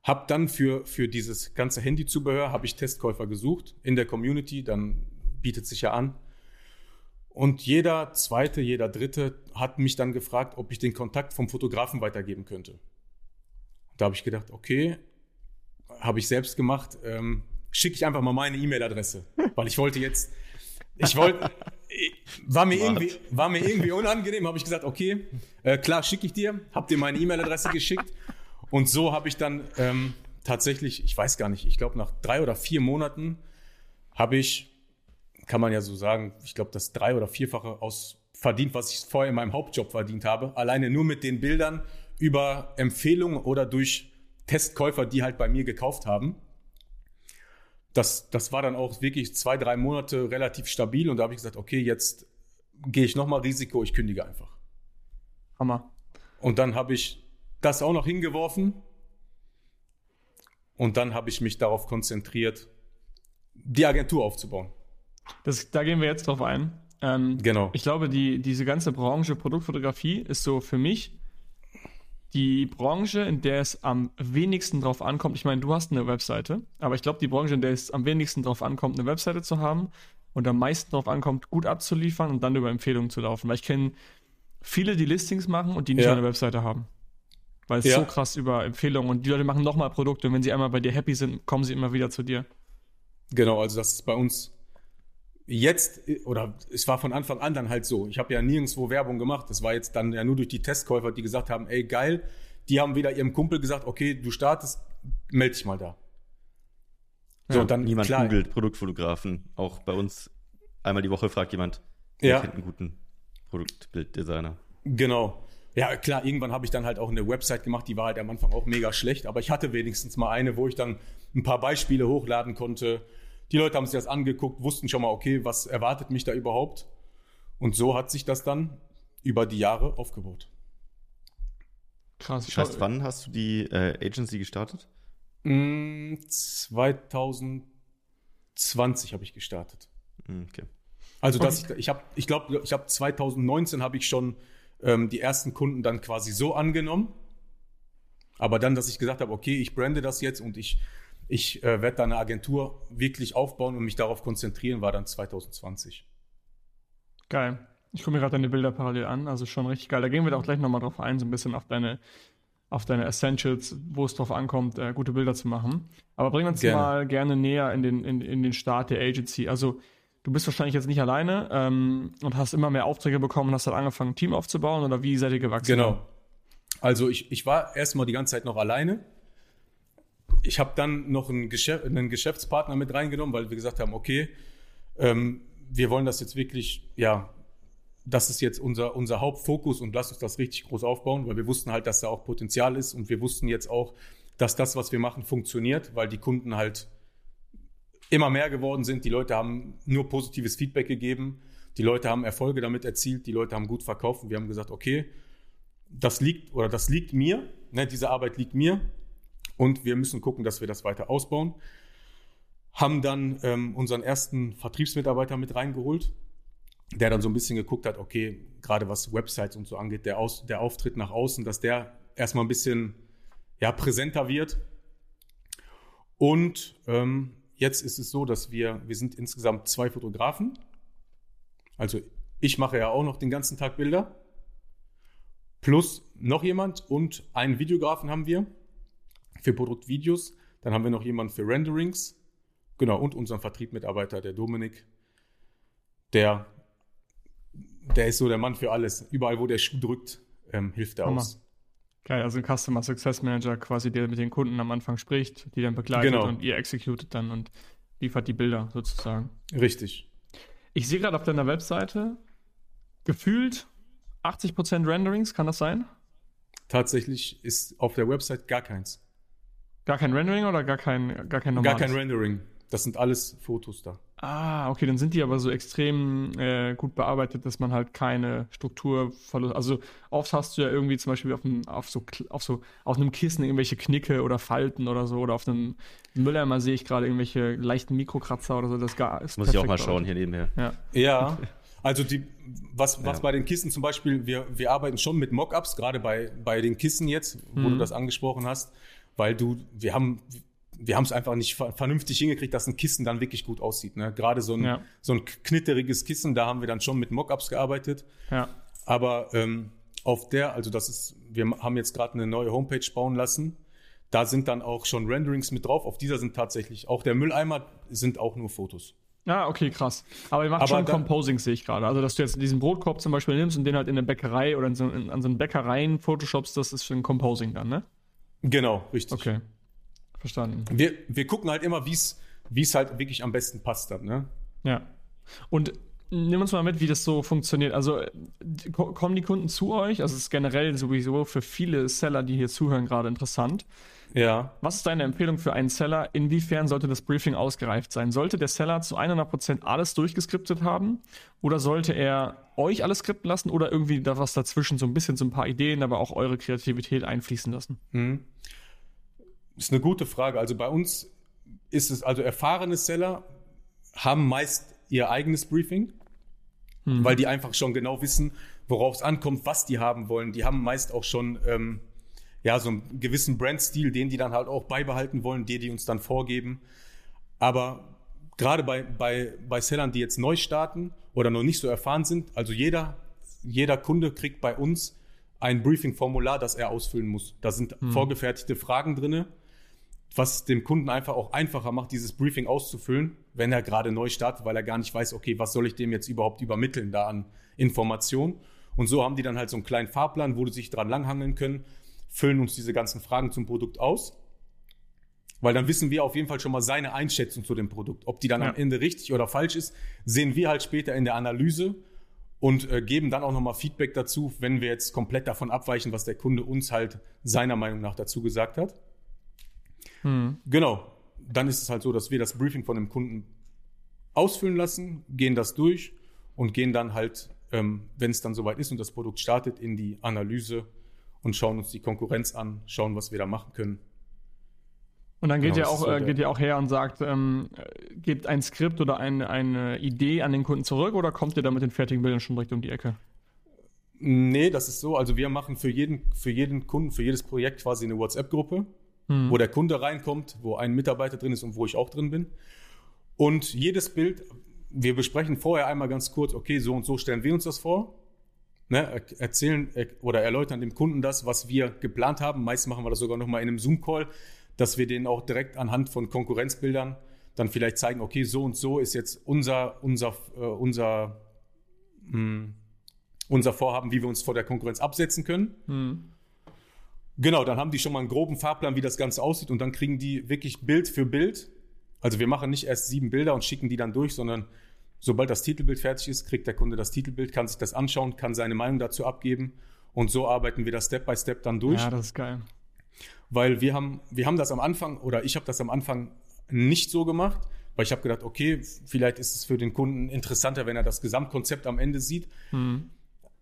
habe dann für, für dieses ganze Handyzubehör, habe ich Testkäufer gesucht in der Community, dann bietet sich ja an. Und jeder zweite, jeder dritte hat mich dann gefragt, ob ich den Kontakt vom Fotografen weitergeben könnte. Da habe ich gedacht, okay, habe ich selbst gemacht, ähm, schicke ich einfach mal meine E-Mail-Adresse, weil ich wollte jetzt, ich wollte, war mir irgendwie, war mir irgendwie unangenehm, habe ich gesagt, okay, äh, klar, schicke ich dir, habe dir meine E-Mail-Adresse geschickt und so habe ich dann ähm, tatsächlich, ich weiß gar nicht, ich glaube nach drei oder vier Monaten habe ich, kann man ja so sagen, ich glaube das drei- oder vierfache aus verdient, was ich vorher in meinem Hauptjob verdient habe. Alleine nur mit den Bildern über Empfehlungen oder durch Testkäufer, die halt bei mir gekauft haben. Das, das war dann auch wirklich zwei, drei Monate relativ stabil und da habe ich gesagt, okay, jetzt gehe ich nochmal Risiko, ich kündige einfach. Hammer. Und dann habe ich das auch noch hingeworfen. Und dann habe ich mich darauf konzentriert, die Agentur aufzubauen. Das, da gehen wir jetzt drauf ein. Ähm, genau. Ich glaube, die, diese ganze Branche Produktfotografie ist so für mich die Branche, in der es am wenigsten drauf ankommt. Ich meine, du hast eine Webseite, aber ich glaube, die Branche, in der es am wenigsten drauf ankommt, eine Webseite zu haben und am meisten drauf ankommt, gut abzuliefern und dann über Empfehlungen zu laufen. Weil ich kenne viele, die Listings machen und die nicht ja. eine Webseite haben. Weil es ja. so krass über Empfehlungen und die Leute machen nochmal Produkte und wenn sie einmal bei dir happy sind, kommen sie immer wieder zu dir. Genau, also das ist bei uns jetzt, oder es war von Anfang an dann halt so. Ich habe ja nirgendwo Werbung gemacht. Das war jetzt dann ja nur durch die Testkäufer, die gesagt haben, ey, geil. Die haben wieder ihrem Kumpel gesagt, okay, du startest, melde dich mal da. So, ja, dann niemand klar, googelt Produktfotografen. Auch bei uns einmal die Woche fragt jemand, wer ja. kennt einen guten Produktbilddesigner. Genau. Ja, klar, irgendwann habe ich dann halt auch eine Website gemacht, die war halt am Anfang auch mega schlecht, aber ich hatte wenigstens mal eine, wo ich dann ein paar Beispiele hochladen konnte. Die Leute haben sich das angeguckt, wussten schon mal, okay, was erwartet mich da überhaupt? Und so hat sich das dann über die Jahre aufgebaut. Krass. Das heißt, wann hast du die äh, Agency gestartet? 2020 mm, habe ich gestartet. Mm, okay. Also das, ich habe, ich glaube, ich habe 2019 habe ich schon ähm, die ersten Kunden dann quasi so angenommen. Aber dann, dass ich gesagt habe, okay, ich brande das jetzt und ich, ich äh, werde da eine Agentur wirklich aufbauen und mich darauf konzentrieren, war dann 2020. Geil. Ich gucke mir gerade deine Bilder parallel an, also schon richtig geil. Da gehen wir doch gleich nochmal drauf ein, so ein bisschen auf deine, auf deine Essentials, wo es drauf ankommt, äh, gute Bilder zu machen. Aber bring uns gerne. mal gerne näher in den, in, in den Start der Agency. Also du bist wahrscheinlich jetzt nicht alleine ähm, und hast immer mehr Aufträge bekommen und hast dann angefangen, ein Team aufzubauen oder wie seid ihr gewachsen? Genau. Also ich, ich war erstmal die ganze Zeit noch alleine. Ich habe dann noch einen, Geschäft, einen, Geschäftspartner mit reingenommen, weil wir gesagt haben, okay, ähm, wir wollen das jetzt wirklich, ja, das ist jetzt unser, unser Hauptfokus und lass uns das richtig groß aufbauen, weil wir wussten halt, dass da auch Potenzial ist und wir wussten jetzt auch, dass das, was wir machen, funktioniert, weil die Kunden halt immer mehr geworden sind. Die Leute haben nur positives Feedback gegeben. Die Leute haben Erfolge damit erzielt. Die Leute haben gut verkauft. Und wir haben gesagt, okay, das liegt oder das liegt mir. Ne, diese Arbeit liegt mir. Und wir müssen gucken, dass wir das weiter ausbauen. Haben dann ähm, unseren ersten Vertriebsmitarbeiter mit reingeholt, der dann so ein bisschen geguckt hat, okay, gerade was Websites und so angeht, der, Aus, der Auftritt nach außen, dass der erstmal ein bisschen ja, präsenter wird. Und ähm, Jetzt ist es so, dass wir, wir sind insgesamt zwei Fotografen. Also ich mache ja auch noch den ganzen Tag Bilder. Plus noch jemand und einen Videografen haben wir für Produktvideos. Dann haben wir noch jemanden für Renderings. Genau, und unseren Vertriebmitarbeiter, der Dominik. der, der ist so der Mann für alles. Überall, wo der Schuh drückt, ähm, hilft er aus. Geil, also ein Customer Success Manager quasi, der mit den Kunden am Anfang spricht, die dann begleitet genau. und ihr executet dann und liefert die Bilder sozusagen. Richtig. Ich sehe gerade auf deiner Webseite gefühlt 80% Renderings, kann das sein? Tatsächlich ist auf der Website gar keins. Gar kein Rendering oder gar kein, gar kein normales? Gar kein Rendering. Das sind alles Fotos da. Ah, okay, dann sind die aber so extrem äh, gut bearbeitet, dass man halt keine Strukturverlust. Also oft hast du ja irgendwie zum Beispiel auf, einem, auf, so, auf, so, auf einem Kissen irgendwelche Knicke oder Falten oder so. Oder auf einem Mülleimer sehe ich gerade irgendwelche leichten Mikrokratzer oder so. Das ist Muss ich auch mal schauen hier nebenher. Ja. ja. Also die, was, was ja. bei den Kissen zum Beispiel, wir, wir arbeiten schon mit Mockups, gerade bei, bei den Kissen jetzt, wo mhm. du das angesprochen hast, weil du, wir haben, wir haben es einfach nicht vernünftig hingekriegt, dass ein Kissen dann wirklich gut aussieht. Ne? Gerade so ein, ja. so ein knitteriges Kissen, da haben wir dann schon mit Mockups gearbeitet. Ja. Aber ähm, auf der, also das ist, wir haben jetzt gerade eine neue Homepage bauen lassen. Da sind dann auch schon Renderings mit drauf. Auf dieser sind tatsächlich auch der Mülleimer sind auch nur Fotos. Ah, okay, krass. Aber ihr macht Aber schon Composing, sehe ich gerade. Also, dass du jetzt diesen Brotkorb zum Beispiel nimmst und den halt in der Bäckerei oder in so, in, an so einen Bäckereien Photoshopst, das ist für ein Composing dann, ne? Genau, richtig. Okay. Verstanden. Wir, wir gucken halt immer, wie es halt wirklich am besten passt dann, ne? Ja. Und nimm uns mal mit, wie das so funktioniert. Also kommen die Kunden zu euch? Also es ist generell sowieso für viele Seller, die hier zuhören, gerade interessant. Ja. Was ist deine Empfehlung für einen Seller? Inwiefern sollte das Briefing ausgereift sein? Sollte der Seller zu 100% alles durchgeskriptet haben? Oder sollte er euch alles skripten lassen oder irgendwie da was dazwischen, so ein bisschen so ein paar Ideen, aber auch eure Kreativität einfließen lassen? Mhm. Ist eine gute Frage. Also bei uns ist es, also erfahrene Seller haben meist ihr eigenes Briefing, hm. weil die einfach schon genau wissen, worauf es ankommt, was die haben wollen. Die haben meist auch schon ähm, ja so einen gewissen Brandstil, den die dann halt auch beibehalten wollen, die die uns dann vorgeben. Aber gerade bei, bei, bei Sellern, die jetzt neu starten oder noch nicht so erfahren sind, also jeder, jeder Kunde kriegt bei uns ein Briefing-Formular, das er ausfüllen muss. Da sind hm. vorgefertigte Fragen drinne was dem Kunden einfach auch einfacher macht, dieses Briefing auszufüllen, wenn er gerade neu startet, weil er gar nicht weiß, okay, was soll ich dem jetzt überhaupt übermitteln da an Informationen. Und so haben die dann halt so einen kleinen Fahrplan, wo die sich dran langhangeln können, füllen uns diese ganzen Fragen zum Produkt aus. Weil dann wissen wir auf jeden Fall schon mal seine Einschätzung zu dem Produkt. Ob die dann ja. am Ende richtig oder falsch ist, sehen wir halt später in der Analyse und äh, geben dann auch nochmal Feedback dazu, wenn wir jetzt komplett davon abweichen, was der Kunde uns halt seiner Meinung nach dazu gesagt hat. Hm. Genau. Dann ist es halt so, dass wir das Briefing von dem Kunden ausfüllen lassen, gehen das durch und gehen dann halt, ähm, wenn es dann soweit ist und das Produkt startet, in die Analyse und schauen uns die Konkurrenz an, schauen, was wir da machen können. Und dann geht genau, ihr auch, so äh, geht ihr auch her und sagt, ähm, gebt ein Skript oder ein, eine Idee an den Kunden zurück oder kommt ihr da mit den fertigen Bildern schon direkt um die Ecke? Nee, das ist so. Also wir machen für jeden, für jeden Kunden, für jedes Projekt quasi eine WhatsApp-Gruppe mhm. wo der Kunde reinkommt, wo ein Mitarbeiter drin ist und wo ich auch drin bin. Und jedes Bild, wir besprechen vorher einmal ganz kurz, okay, so und so stellen wir uns das vor. Ne, erzählen oder erläutern dem Kunden das, was wir geplant haben. Meist machen wir das sogar nochmal in einem Zoom-Call, dass wir den auch direkt anhand von Konkurrenzbildern dann vielleicht zeigen, okay, so und so ist jetzt unser, unser, äh, unser, mh, hm, unser Vorhaben, wie wir uns vor der Konkurrenz absetzen können. Mhm. Genau, dann haben die schon mal einen groben Fahrplan, wie das Ganze aussieht und dann kriegen die wirklich Bild für Bild. Also wir machen nicht erst sieben Bilder und schicken die dann durch, sondern sobald das Titelbild fertig ist, kriegt der Kunde das Titelbild, kann sich das anschauen, kann seine Meinung dazu abgeben und so arbeiten wir das Step by Step dann durch. Ja, das ist geil. Weil wir haben, wir haben das am Anfang oder ich habe das am Anfang nicht so gemacht, weil ich habe gedacht, okay, vielleicht ist es für den Kunden interessanter, wenn er das Gesamtkonzept am Ende sieht. Mhm.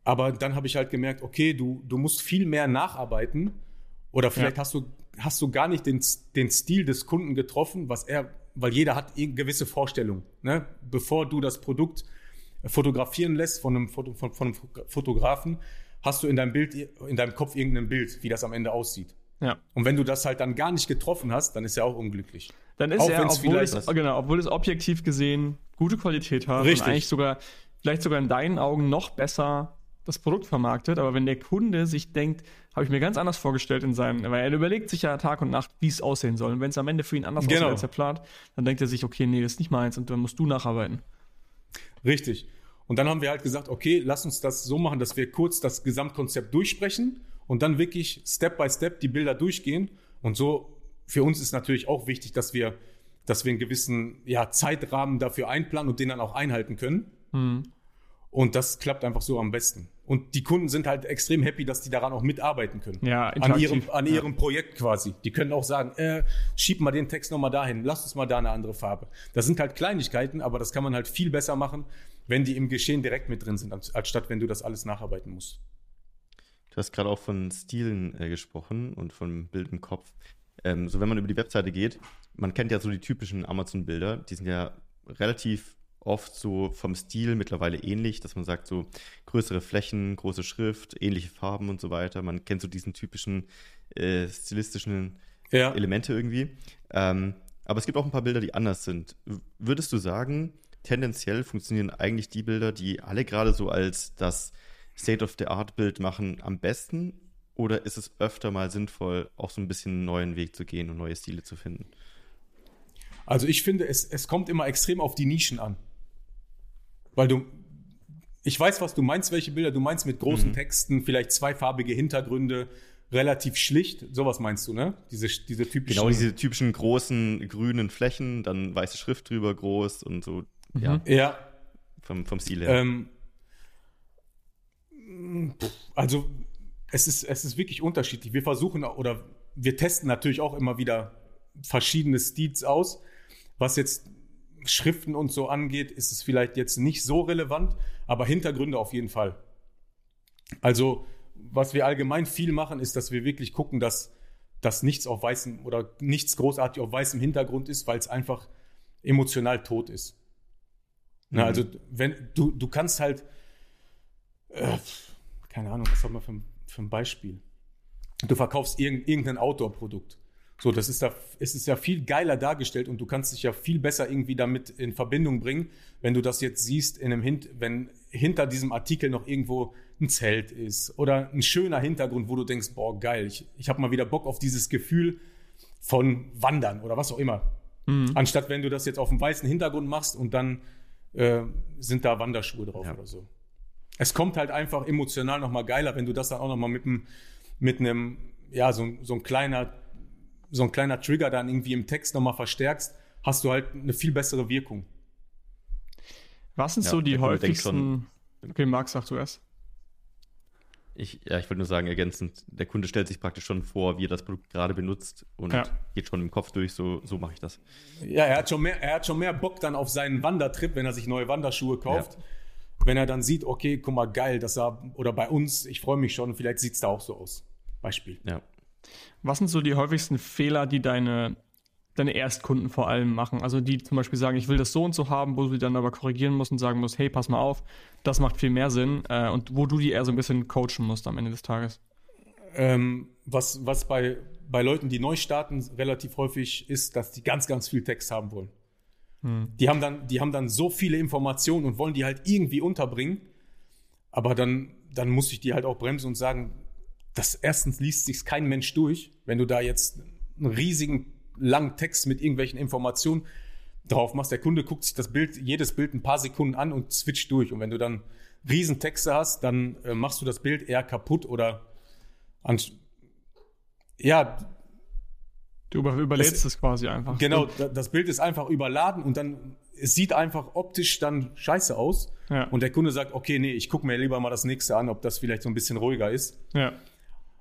Aber dann habe ich halt gemerkt, okay, du, du musst viel mehr nacharbeiten. Oder vielleicht ja. hast, du, hast du gar nicht den, den Stil des Kunden getroffen, was er, weil jeder hat eine gewisse Vorstellung. Ne? Bevor du das Produkt fotografieren lässt von einem, Foto, von, von einem Fotografen, hast du in deinem Bild, in deinem Kopf irgendein Bild, wie das am Ende aussieht. Ja. Und wenn du das halt dann gar nicht getroffen hast, dann ist er auch unglücklich. Dann ist auch er, obwohl es, genau, obwohl es objektiv gesehen gute Qualität hat Richtig. und eigentlich sogar, vielleicht sogar in deinen Augen noch besser das Produkt vermarktet, aber wenn der Kunde sich denkt, habe ich mir ganz anders vorgestellt in seinem, weil er überlegt sich ja Tag und Nacht, wie es aussehen soll. Und wenn es am Ende für ihn anders genau. aussieht als er plant, dann denkt er sich, okay, nee, das ist nicht meins und dann musst du nacharbeiten. Richtig. Und dann haben wir halt gesagt, okay, lass uns das so machen, dass wir kurz das Gesamtkonzept durchsprechen und dann wirklich Step by Step die Bilder durchgehen. Und so für uns ist natürlich auch wichtig, dass wir, dass wir einen gewissen ja, Zeitrahmen dafür einplanen und den dann auch einhalten können. Mhm. Und das klappt einfach so am besten. Und die Kunden sind halt extrem happy, dass die daran auch mitarbeiten können. Ja, an ihrem, an ihrem ja. Projekt quasi. Die können auch sagen, äh, schieb mal den Text nochmal dahin, lass uns mal da eine andere Farbe. Das sind halt Kleinigkeiten, aber das kann man halt viel besser machen, wenn die im Geschehen direkt mit drin sind, anstatt wenn du das alles nacharbeiten musst. Du hast gerade auch von Stilen äh, gesprochen und von Bild im Kopf. Ähm, so, wenn man über die Webseite geht, man kennt ja so die typischen Amazon-Bilder, die sind ja relativ oft so vom Stil mittlerweile ähnlich, dass man sagt, so größere Flächen, große Schrift, ähnliche Farben und so weiter. Man kennt so diesen typischen äh, stilistischen ja. Elemente irgendwie. Ähm, aber es gibt auch ein paar Bilder, die anders sind. Würdest du sagen, tendenziell funktionieren eigentlich die Bilder, die alle gerade so als das State-of-the-Art-Bild machen, am besten? Oder ist es öfter mal sinnvoll, auch so ein bisschen einen neuen Weg zu gehen und neue Stile zu finden? Also ich finde, es, es kommt immer extrem auf die Nischen an. Weil du, ich weiß, was du meinst, welche Bilder du meinst mit großen mhm. Texten, vielleicht zweifarbige Hintergründe, relativ schlicht. Sowas meinst du, ne? Diese, diese typischen. Genau, diese typischen großen grünen Flächen, dann weiße Schrift drüber groß und so. Mhm. Ja. ja. Vom, vom Stil her. Ähm, also, es ist, es ist wirklich unterschiedlich. Wir versuchen oder wir testen natürlich auch immer wieder verschiedene Stils aus. Was jetzt Schriften und so angeht, ist es vielleicht jetzt nicht so relevant, aber Hintergründe auf jeden Fall. Also, was wir allgemein viel machen, ist, dass wir wirklich gucken, dass, dass nichts auf weißem oder nichts großartig auf weißem Hintergrund ist, weil es einfach emotional tot ist. Mhm. Na, also, wenn du, du kannst halt, äh, keine Ahnung, was haben wir für, für ein Beispiel? Du verkaufst irgendein Outdoor-Produkt. So, das ist da, es ist ja viel geiler dargestellt und du kannst dich ja viel besser irgendwie damit in Verbindung bringen, wenn du das jetzt siehst in einem Hint, wenn hinter diesem Artikel noch irgendwo ein Zelt ist oder ein schöner Hintergrund, wo du denkst, boah, geil, ich, ich habe mal wieder Bock auf dieses Gefühl von Wandern oder was auch immer. Mhm. Anstatt wenn du das jetzt auf einem weißen Hintergrund machst und dann äh, sind da Wanderschuhe drauf ja. oder so. Es kommt halt einfach emotional nochmal geiler, wenn du das dann auch nochmal mit einem, mit einem, ja, so, so ein kleiner so ein kleiner Trigger dann irgendwie im Text nochmal verstärkst, hast du halt eine viel bessere Wirkung. Was sind ja, so die häufigsten. Okay, Max, sag du erst. Ich, ja, ich wollte nur sagen, ergänzend, der Kunde stellt sich praktisch schon vor, wie er das Produkt gerade benutzt und ja. geht schon im Kopf durch, so, so mache ich das. Ja, er hat, schon mehr, er hat schon mehr Bock dann auf seinen Wandertrip, wenn er sich neue Wanderschuhe kauft. Ja. Wenn er dann sieht, okay, guck mal, geil, das sah, oder bei uns, ich freue mich schon, vielleicht sieht es da auch so aus. Beispiel. Ja. Was sind so die häufigsten Fehler, die deine, deine Erstkunden vor allem machen? Also die zum Beispiel sagen, ich will das so und so haben, wo du dann aber korrigieren musst und sagen musst, hey, pass mal auf, das macht viel mehr Sinn äh, und wo du die eher so ein bisschen coachen musst am Ende des Tages. Ähm, was was bei, bei Leuten, die neu starten, relativ häufig ist, dass die ganz, ganz viel Text haben wollen. Hm. Die, haben dann, die haben dann so viele Informationen und wollen die halt irgendwie unterbringen. Aber dann, dann muss ich die halt auch bremsen und sagen, das erstens liest sich kein Mensch durch, wenn du da jetzt einen riesigen langen Text mit irgendwelchen Informationen drauf machst. Der Kunde guckt sich das Bild, jedes Bild ein paar Sekunden an und switcht durch. Und wenn du dann Riesentexte hast, dann äh, machst du das Bild eher kaputt oder an, ja. Du über, überlädst es quasi einfach. Genau, das Bild ist einfach überladen und dann es sieht einfach optisch dann scheiße aus. Ja. Und der Kunde sagt, okay, nee, ich gucke mir lieber mal das nächste an, ob das vielleicht so ein bisschen ruhiger ist. Ja.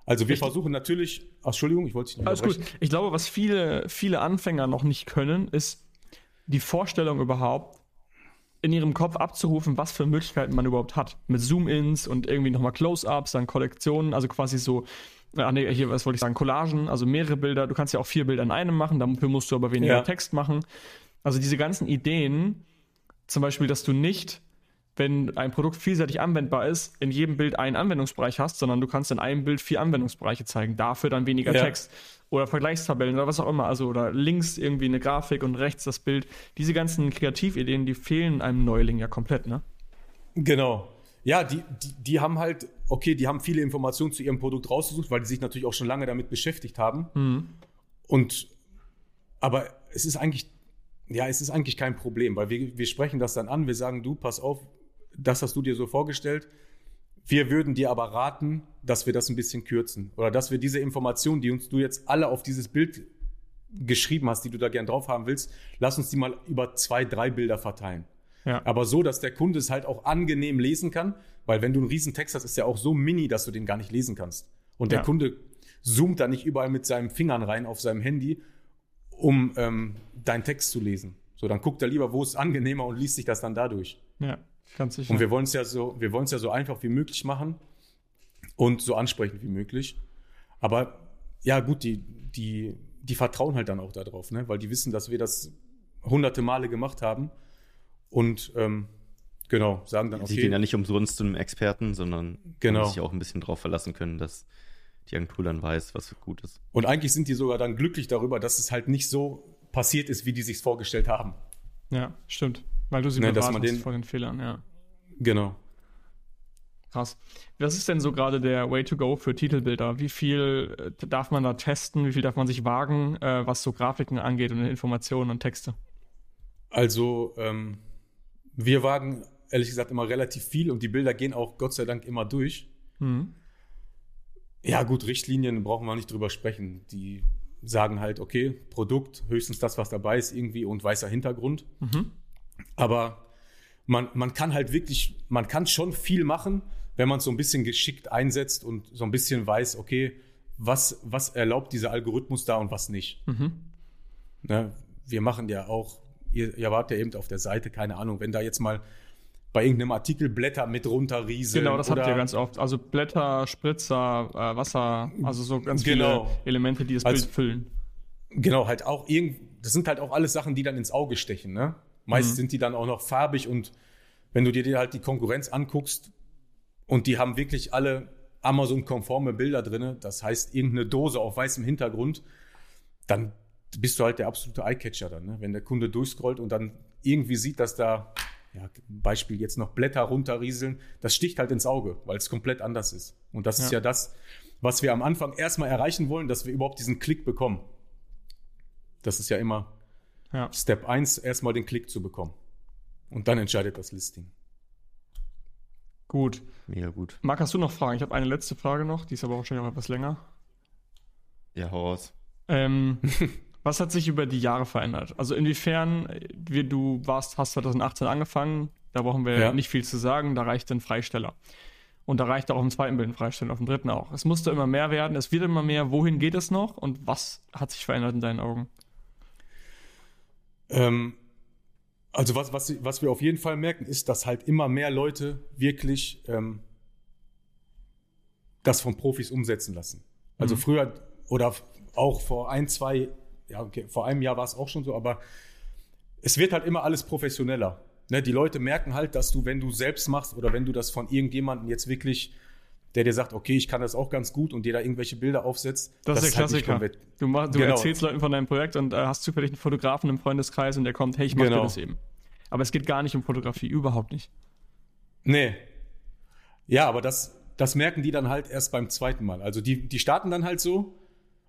Also wir ich, versuchen natürlich, ach, Entschuldigung, ich wollte dich nicht Alles gut. Ich glaube, was viele, viele Anfänger noch nicht können, ist die Vorstellung überhaupt, in ihrem Kopf abzurufen, was für Möglichkeiten man überhaupt hat. Mit Zoom-Ins und irgendwie nochmal Close-Ups, dann Kollektionen, also quasi so, ah nee, hier, was wollte ich sagen, Collagen, also mehrere Bilder. Du kannst ja auch vier Bilder in einem machen, dafür musst du aber weniger ja. Text machen. Also diese ganzen Ideen, zum Beispiel, dass du nicht wenn ein Produkt vielseitig anwendbar ist, in jedem Bild einen Anwendungsbereich hast, sondern du kannst in einem Bild vier Anwendungsbereiche zeigen. Dafür dann weniger ja. Text oder Vergleichstabellen oder was auch immer. Also oder links irgendwie eine Grafik und rechts das Bild. Diese ganzen Kreativideen, die fehlen einem Neuling ja komplett, ne? Genau. Ja, die, die, die haben halt, okay, die haben viele Informationen zu ihrem Produkt rausgesucht, weil die sich natürlich auch schon lange damit beschäftigt haben. Mhm. Und aber es ist eigentlich, ja, es ist eigentlich kein Problem, weil wir, wir sprechen das dann an, wir sagen, du, pass auf, das hast du dir so vorgestellt. Wir würden dir aber raten, dass wir das ein bisschen kürzen oder dass wir diese Informationen, die uns du jetzt alle auf dieses Bild geschrieben hast, die du da gern drauf haben willst, lass uns die mal über zwei, drei Bilder verteilen. Ja. Aber so, dass der Kunde es halt auch angenehm lesen kann, weil wenn du einen riesen Text hast, ist der auch so mini, dass du den gar nicht lesen kannst. Und der ja. Kunde zoomt da nicht überall mit seinen Fingern rein auf seinem Handy, um ähm, deinen Text zu lesen. So, dann guckt er lieber, wo es angenehmer und liest sich das dann dadurch. Ja, ganz sicher. Und wir wollen es ja so, wir wollen es ja so einfach wie möglich machen und so ansprechend wie möglich. Aber ja, gut, die, die, die vertrauen halt dann auch darauf, ne? weil die wissen, dass wir das hunderte Male gemacht haben und ähm, genau, sagen dann, okay. Sie gehen ja nicht umsonst zu einem Experten, sondern genau. sich auch ein bisschen darauf verlassen können, dass die Agentur dann weiß, was gut ist. Und eigentlich sind die sogar dann glücklich darüber, dass es halt nicht so passiert ist, wie die sich vorgestellt haben. Ja, stimmt. Weil du sie ne, bewahrst den, vor den Fehlern, ja. Genau. Krass. Was ist denn so gerade der Way to go für Titelbilder? Wie viel äh, darf man da testen? Wie viel darf man sich wagen, äh, was so Grafiken angeht und Informationen und Texte? Also, ähm, wir wagen ehrlich gesagt immer relativ viel und die Bilder gehen auch Gott sei Dank immer durch. Mhm. Ja, gut, Richtlinien brauchen wir nicht drüber sprechen. Die sagen halt, okay, Produkt, höchstens das, was dabei ist, irgendwie und weißer Hintergrund. Mhm. Aber man, man kann halt wirklich, man kann schon viel machen, wenn man es so ein bisschen geschickt einsetzt und so ein bisschen weiß, okay, was, was erlaubt dieser Algorithmus da und was nicht. Mhm. Ne? Wir machen ja auch ihr, ihr wart ja eben auf der Seite, keine Ahnung, wenn da jetzt mal bei irgendeinem Artikel Blätter mit runterrieseln. Genau, das habt ihr ganz oft. Also Blätter, Spritzer, äh, Wasser, also so ganz genau. viele Elemente, die das Bild füllen. Genau, halt auch irgendwie, das sind halt auch alles Sachen, die dann ins Auge stechen, ne? Meist mhm. sind die dann auch noch farbig und wenn du dir halt die Konkurrenz anguckst und die haben wirklich alle Amazon-konforme Bilder drin, das heißt irgendeine Dose auf weißem Hintergrund, dann bist du halt der absolute Eyecatcher dann, ne? wenn der Kunde durchscrollt und dann irgendwie sieht, dass da, ja, Beispiel jetzt noch Blätter runterrieseln, das sticht halt ins Auge, weil es komplett anders ist. Und das ja. ist ja das, was wir am Anfang erstmal erreichen wollen, dass wir überhaupt diesen Klick bekommen. Das ist ja immer ja. Step 1, erstmal den Klick zu bekommen. Und dann entscheidet das Listing. Gut. Mega gut. Marc, hast du noch Fragen? Ich habe eine letzte Frage noch, die ist aber wahrscheinlich auch etwas länger. Ja, hau raus. Ähm, Was hat sich über die Jahre verändert? Also inwiefern, wie du warst, hast 2018 angefangen, da brauchen wir ja. nicht viel zu sagen, da reicht ein Freisteller. Und da reicht auch im zweiten Bild ein Freisteller, auf dem dritten auch. Es musste immer mehr werden, es wird immer mehr. Wohin geht es noch und was hat sich verändert in deinen Augen? Ähm, also was, was, was wir auf jeden Fall merken, ist, dass halt immer mehr Leute wirklich ähm, das von Profis umsetzen lassen. Also mhm. früher oder auch vor ein, zwei ja, okay, vor einem Jahr war es auch schon so, aber es wird halt immer alles professioneller. Ne, die Leute merken halt, dass du, wenn du selbst machst oder wenn du das von irgendjemandem jetzt wirklich, der dir sagt, okay, ich kann das auch ganz gut und dir da irgendwelche Bilder aufsetzt. Das, das ist der Klassiker. Halt du, mach, du genau. erzählst Leuten von deinem Projekt und äh, hast zufällig einen Fotografen im Freundeskreis und der kommt, hey, ich mach genau. das eben. Aber es geht gar nicht um Fotografie, überhaupt nicht. Nee. Ja, aber das, das merken die dann halt erst beim zweiten Mal. Also die, die starten dann halt so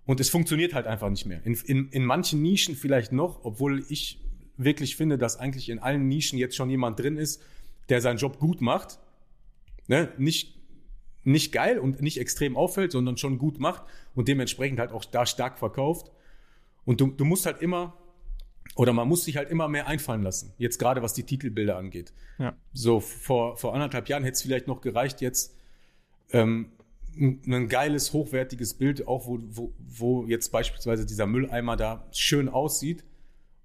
und es funktioniert halt einfach nicht mehr. In, in, in manchen Nischen vielleicht noch, obwohl ich wirklich finde, dass eigentlich in allen Nischen jetzt schon jemand drin ist, der seinen Job gut macht. Ne? Nicht, nicht geil und nicht extrem auffällt, sondern schon gut macht und dementsprechend halt auch da stark verkauft. Und du, du musst halt immer, oder man muss sich halt immer mehr einfallen lassen. Jetzt gerade was die Titelbilder angeht. Ja. So, vor, vor anderthalb Jahren hätte es vielleicht noch gereicht, jetzt ähm, ein geiles, hochwertiges Bild, auch wo, wo, wo jetzt beispielsweise dieser Mülleimer da schön aussieht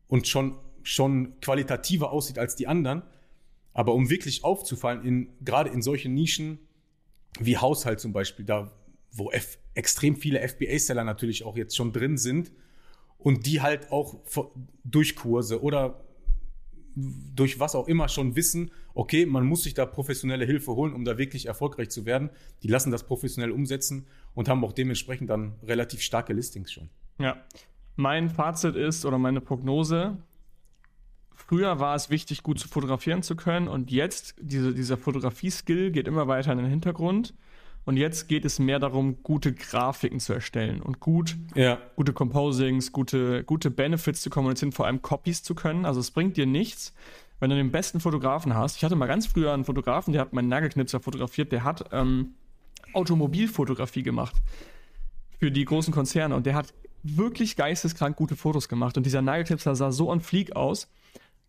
und schon, schon qualitativer aussieht als die anderen. Aber um wirklich aufzufallen, in, gerade in solchen Nischen wie Haushalt zum Beispiel, da wo F, extrem viele FBA-Seller natürlich auch jetzt schon drin sind und die halt auch durch Kurse oder durch was auch immer schon wissen, okay, man muss sich da professionelle Hilfe holen, um da wirklich erfolgreich zu werden. Die lassen das professionell umsetzen und haben auch dementsprechend dann relativ starke Listings schon. Ja. Mein Fazit ist oder meine Prognose, früher war es wichtig, gut zu fotografieren zu können und jetzt, diese, dieser Fotografie-Skill geht immer weiter in den Hintergrund. Und jetzt geht es mehr darum, gute Grafiken zu erstellen und gut, ja. gute Composings, gute, gute Benefits zu kommunizieren, vor allem Copies zu können. Also es bringt dir nichts, wenn du den besten Fotografen hast, ich hatte mal ganz früher einen Fotografen, der hat meinen Nagelknipser fotografiert, der hat ähm, Automobilfotografie gemacht für die großen Konzerne und der hat wirklich geisteskrank gute Fotos gemacht und dieser Nagelknipser sah so on fleek aus.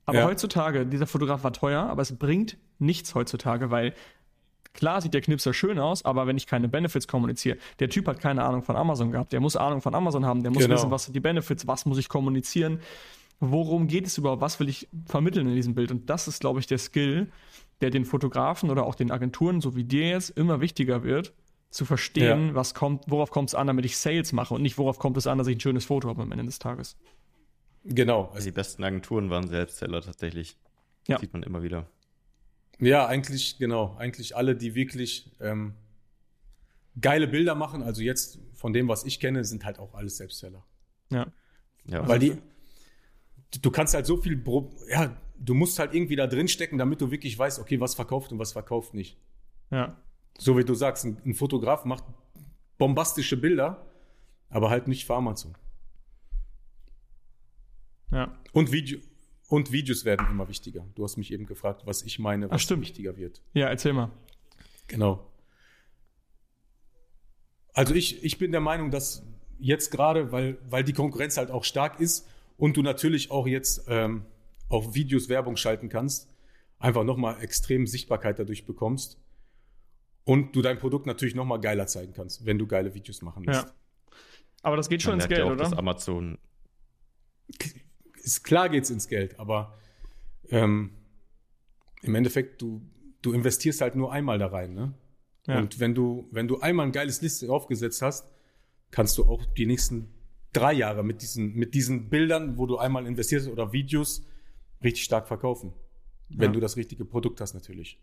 Aber ja. heutzutage, dieser Fotograf war teuer, aber es bringt nichts heutzutage, weil Klar sieht der Knipser schön aus, aber wenn ich keine Benefits kommuniziere, der Typ hat keine Ahnung von Amazon gehabt, der muss Ahnung von Amazon haben, der muss genau. wissen, was sind die Benefits, was muss ich kommunizieren, worum geht es überhaupt, was will ich vermitteln in diesem Bild. Und das ist, glaube ich, der Skill, der den Fotografen oder auch den Agenturen, so wie dir jetzt, immer wichtiger wird, zu verstehen, ja. was kommt, worauf kommt es an, damit ich Sales mache und nicht worauf kommt es an, dass ich ein schönes Foto habe am Ende des Tages. Genau. Also die besten Agenturen waren Selbstseller tatsächlich. Ja. Sieht man immer wieder. Ja, eigentlich, genau. Eigentlich alle, die wirklich ähm, geile Bilder machen, also jetzt von dem, was ich kenne, sind halt auch alles Selbstseller. Ja. ja. Weil die, du kannst halt so viel, ja, du musst halt irgendwie da drin stecken, damit du wirklich weißt, okay, was verkauft und was verkauft nicht. Ja. So wie du sagst, ein, ein Fotograf macht bombastische Bilder, aber halt nicht für Amazon. Ja. Und Video, und Videos werden immer wichtiger. Du hast mich eben gefragt, was ich meine, was Ach, wichtiger wird. Ja, erzähl mal. Genau. Also ich, ich bin der Meinung, dass jetzt gerade, weil, weil die Konkurrenz halt auch stark ist und du natürlich auch jetzt ähm, auf Videos Werbung schalten kannst, einfach nochmal extrem Sichtbarkeit dadurch bekommst und du dein Produkt natürlich nochmal geiler zeigen kannst, wenn du geile Videos machen lässt. Ja. Aber das geht schon Man ins Geld, ja auch, oder? Dass Amazon ist klar geht's ins Geld, aber ähm, im Endeffekt, du, du investierst halt nur einmal da rein, ne? Ja. Und wenn du, wenn du einmal ein geiles Liste aufgesetzt hast, kannst du auch die nächsten drei Jahre mit diesen, mit diesen Bildern, wo du einmal investierst oder Videos, richtig stark verkaufen. Wenn ja. du das richtige Produkt hast, natürlich.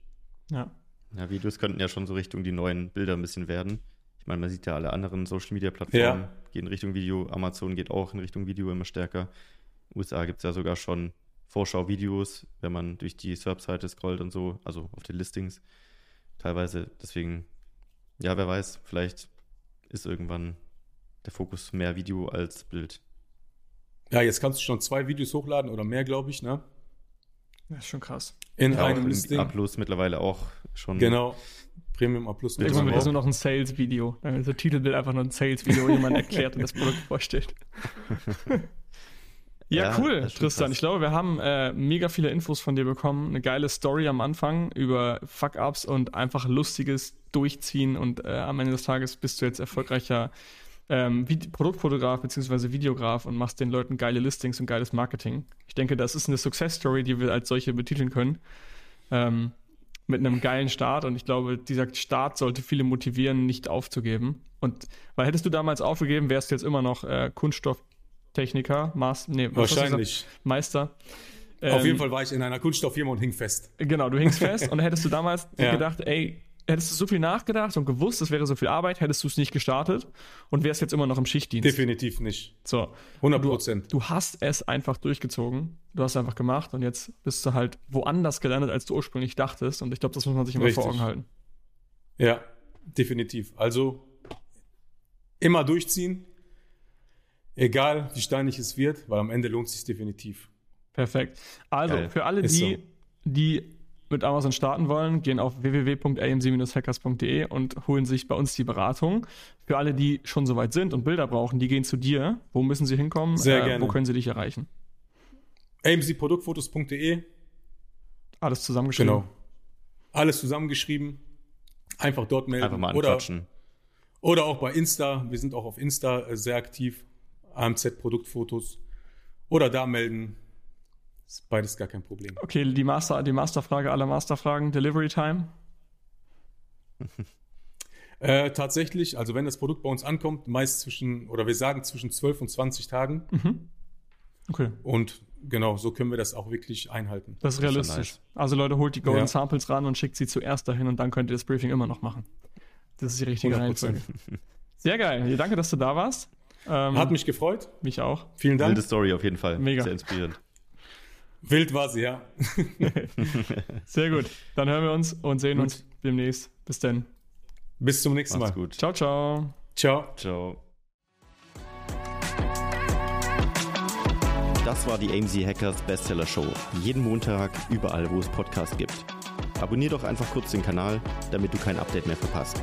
Ja. Ja, Videos könnten ja schon so Richtung die neuen Bilder ein bisschen werden. Ich meine, man sieht ja alle anderen Social Media Plattformen ja. gehen Richtung Video. Amazon geht auch in Richtung Video immer stärker. USA gibt es ja sogar schon Vorschau-Videos, wenn man durch die SERP-Seite scrollt und so, also auf den Listings teilweise. Deswegen, ja, wer weiß, vielleicht ist irgendwann der Fokus mehr Video als Bild. Ja, jetzt kannst du schon zwei Videos hochladen oder mehr, glaube ich, ne? Das ist schon krass. In ja, einem Listing. A Plus mittlerweile auch schon. Genau. Premium A Plus. Irgendwann wird das nur noch ein Sales-Video. Also Titelbild einfach nur ein Sales-Video, wo jemand erklärt und das Produkt vorstellt. Ja, ja cool, Tristan. Ich glaube, wir haben äh, mega viele Infos von dir bekommen. Eine geile Story am Anfang über Fuck-Ups und einfach lustiges Durchziehen. Und äh, am Ende des Tages bist du jetzt erfolgreicher ähm, Produktfotograf bzw. Videograf und machst den Leuten geile Listings und geiles Marketing. Ich denke, das ist eine Success-Story, die wir als solche betiteln können. Ähm, mit einem geilen Start. Und ich glaube, dieser Start sollte viele motivieren, nicht aufzugeben. Und weil hättest du damals aufgegeben, wärst du jetzt immer noch äh, Kunststoff Techniker, Master, nee, wahrscheinlich Meister. Auf ähm, jeden Fall war ich in einer Kunststofffirma und hing fest. Genau, du hingst fest und hättest du damals ja. gedacht, ey, hättest du so viel nachgedacht und gewusst, es wäre so viel Arbeit, hättest du es nicht gestartet und wärst jetzt immer noch im Schichtdienst. Definitiv nicht. So. 100 Prozent. Du, du, hast es einfach durchgezogen. Du hast es einfach gemacht und jetzt bist du halt woanders gelandet, als du ursprünglich dachtest. Und ich glaube, das muss man sich immer Richtig. vor Augen halten. Ja, definitiv. Also immer durchziehen, Egal, wie steinig es wird, weil am Ende lohnt es sich definitiv. Perfekt. Also, Geil. für alle, die, so. die mit Amazon starten wollen, gehen auf www.amc-hackers.de und holen sich bei uns die Beratung. Für alle, die schon soweit sind und Bilder brauchen, die gehen zu dir. Wo müssen sie hinkommen? Sehr äh, gerne. Wo können sie dich erreichen? amcproduktfotos.de Alles zusammengeschrieben? Genau. Alles zusammengeschrieben. Einfach dort melden. Einfach mal anquatschen. Oder, oder auch bei Insta. Wir sind auch auf Insta äh, sehr aktiv. AMZ-Produktfotos oder da melden. Ist beides gar kein Problem. Okay, die, Master, die Masterfrage aller Masterfragen, Delivery Time? äh, tatsächlich, also wenn das Produkt bei uns ankommt, meist zwischen, oder wir sagen zwischen 12 und 20 Tagen. Mhm. Okay. Und genau, so können wir das auch wirklich einhalten. Das ist realistisch. Das ist nice. Also Leute, holt die Golden ja. Samples ran und schickt sie zuerst dahin und dann könnt ihr das Briefing immer noch machen. Das ist die richtige Reihenfolge. Sehr geil. Danke, dass du da warst. Ähm, Hat mich gefreut. Mich auch. Vielen Dank. Wilde Story auf jeden Fall. Mega. Sehr inspirierend. Wild war sie, ja. Sehr gut. Dann hören wir uns und sehen gut. uns demnächst. Bis dann. Bis zum nächsten Macht's Mal. Gut. Ciao, ciao. Ciao. Ciao. Das Das war die AMZ Hackers Bestseller Show. Jeden Montag, überall, wo es Podcasts gibt. Abonnier doch einfach kurz den Kanal, damit du kein Update mehr verpasst.